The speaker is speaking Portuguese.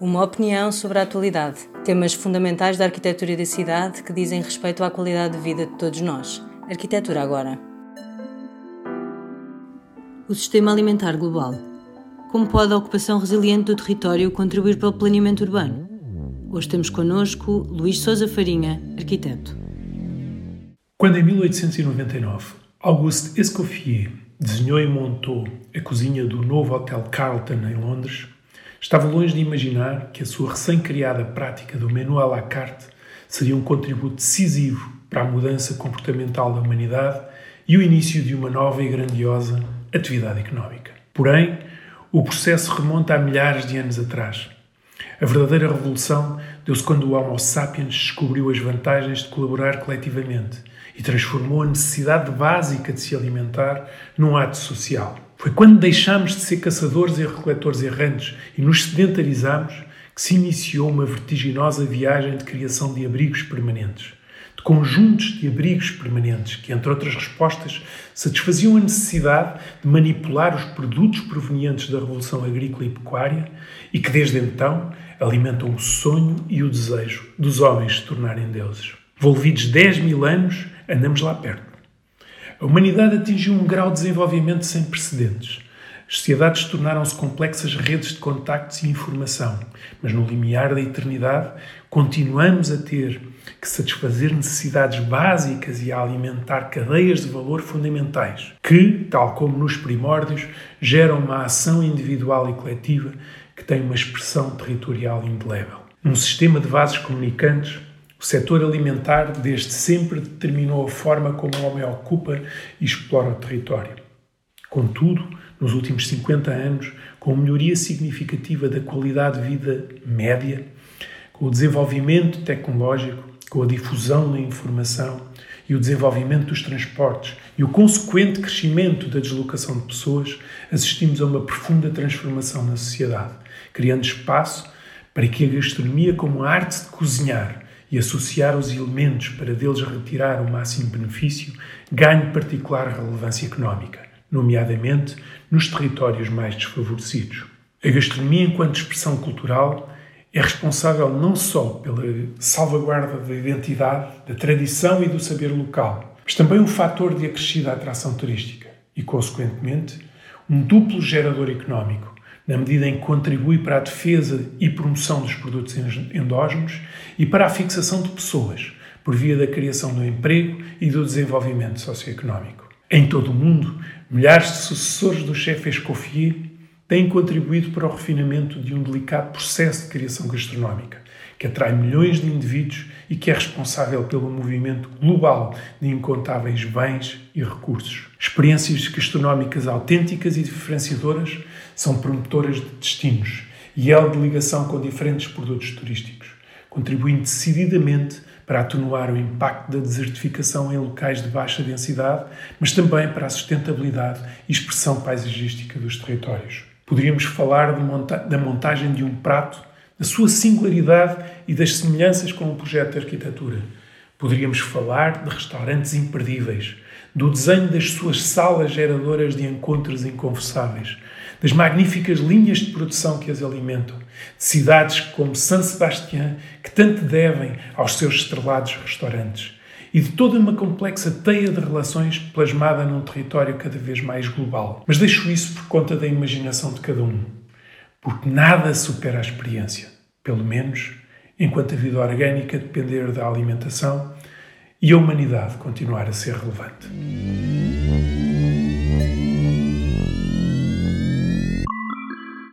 Uma opinião sobre a atualidade. Temas fundamentais da arquitetura da cidade que dizem respeito à qualidade de vida de todos nós. Arquitetura agora. O sistema alimentar global. Como pode a ocupação resiliente do território contribuir para o planeamento urbano? Hoje temos connosco Luís Sousa Farinha, arquiteto. Quando em 1899 Auguste Escoffier desenhou e montou a cozinha do novo Hotel Carlton em Londres, Estava longe de imaginar que a sua recém-criada prática do menu à la carte seria um contributo decisivo para a mudança comportamental da humanidade e o início de uma nova e grandiosa atividade económica. Porém, o processo remonta a milhares de anos atrás. A verdadeira revolução deu-se quando o Homo sapiens descobriu as vantagens de colaborar coletivamente e transformou a necessidade básica de se alimentar num ato social. Foi quando deixámos de ser caçadores e recoletores errantes e nos sedentarizamos que se iniciou uma vertiginosa viagem de criação de abrigos permanentes. De conjuntos de abrigos permanentes que, entre outras respostas, satisfaziam a necessidade de manipular os produtos provenientes da Revolução Agrícola e Pecuária e que, desde então, alimentam o sonho e o desejo dos homens se tornarem deuses. Volvidos 10 mil anos, andamos lá perto. A humanidade atingiu um grau de desenvolvimento sem precedentes. As sociedades tornaram-se complexas redes de contactos e informação, mas no limiar da eternidade continuamos a ter que satisfazer necessidades básicas e a alimentar cadeias de valor fundamentais, que, tal como nos primórdios, geram uma ação individual e coletiva que tem uma expressão territorial indelével. Um sistema de vasos comunicantes o setor alimentar desde sempre determinou a forma como o homem ocupa e explora o território. Contudo, nos últimos 50 anos, com a melhoria significativa da qualidade de vida média, com o desenvolvimento tecnológico, com a difusão da informação e o desenvolvimento dos transportes e o consequente crescimento da deslocação de pessoas, assistimos a uma profunda transformação na sociedade, criando espaço para que a gastronomia, como a arte de cozinhar, e associar os elementos para deles retirar o máximo benefício ganhe particular relevância económica, nomeadamente nos territórios mais desfavorecidos. A gastronomia, enquanto expressão cultural, é responsável não só pela salvaguarda da identidade, da tradição e do saber local, mas também um fator de acrescida atração turística e, consequentemente, um duplo gerador económico, na medida em que contribui para a defesa e promoção dos produtos endógenos e para a fixação de pessoas, por via da criação do emprego e do desenvolvimento socioeconómico. Em todo o mundo, milhares de sucessores do chefe Escoffier têm contribuído para o refinamento de um delicado processo de criação gastronómica, que atrai milhões de indivíduos e que é responsável pelo movimento global de incontáveis bens e recursos. Experiências gastronómicas autênticas e diferenciadoras são promotoras de destinos e elo de ligação com diferentes produtos turísticos, contribuindo decididamente para atenuar o impacto da desertificação em locais de baixa densidade, mas também para a sustentabilidade e expressão paisagística dos territórios. Poderíamos falar monta da montagem de um prato, da sua singularidade e das semelhanças com um projeto de arquitetura. Poderíamos falar de restaurantes imperdíveis, do desenho das suas salas geradoras de encontros inconfessáveis, das magníficas linhas de produção que as alimentam, de cidades como San Sebastián, que tanto devem aos seus estrelados restaurantes, e de toda uma complexa teia de relações plasmada num território cada vez mais global. Mas deixo isso por conta da imaginação de cada um, porque nada supera a experiência, pelo menos enquanto a vida orgânica depender da alimentação e a humanidade continuar a ser relevante.